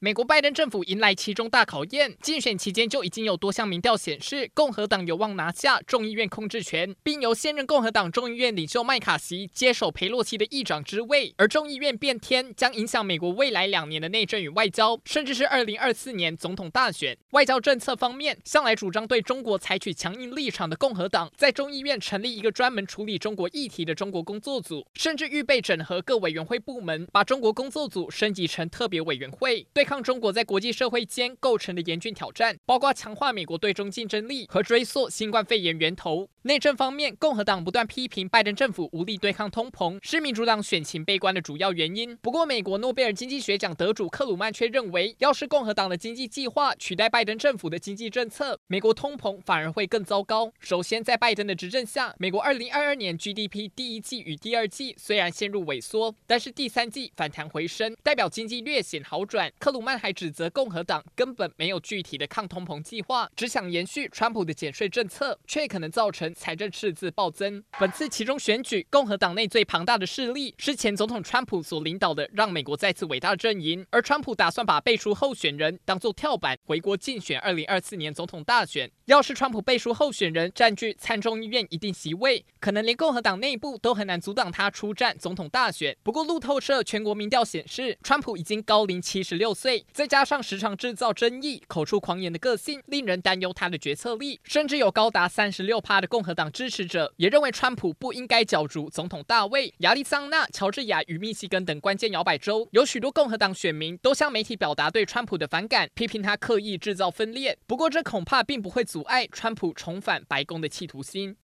美国拜登政府迎来其中大考验，竞选期间就已经有多项民调显示，共和党有望拿下众议院控制权，并由现任共和党众议院领袖麦卡锡接手裴洛西的议长之位。而众议院变天将影响美国未来两年的内政与外交，甚至是二零二四年总统大选。外交政策方面，向来主张对中国采取强硬立场的共和党，在众议院成立一个专门处理中国议题的中国工作组，甚至预备整合各委员会部门，把中国工作组升级成特别委员会，对抗中国在国际社会间构成的严峻挑战，包括强化美国对中竞争力和追溯新冠肺炎源头。内政方面，共和党不断批评拜登政府无力对抗通膨，是民主党选情悲观的主要原因。不过，美国诺贝尔经济学奖得主克鲁曼却认为，要是共和党的经济计划取代拜登政府的经济政策，美国通膨反而会更糟糕。首先，在拜登的执政下，美国2022年 GDP 第一季与第二季虽然陷入萎缩，但是第三季反弹回升，代表经济略显好转。克鲁曼还指责共和党根本没有具体的抗通膨计划，只想延续川普的减税政策，却可能造成财政赤字暴增。本次其中选举，共和党内最庞大的势力是前总统川普所领导的“让美国再次伟大”阵营，而川普打算把背书候选人当作跳板，回国竞选2024年总统大选。要是川普背书候选人占据参众议院一定席位，可能连共和党内部都很难阻挡他出战总统大选。不过，路透社全国民调显示，川普已经高龄七十六再加上时常制造争议、口出狂言的个性，令人担忧他的决策力。甚至有高达三十六趴的共和党支持者也认为，川普不应该角逐总统大位。亚利桑那、乔治亚与密西根等关键摇摆州，有许多共和党选民都向媒体表达对川普的反感，批评他刻意制造分裂。不过，这恐怕并不会阻碍川普重返白宫的企图心。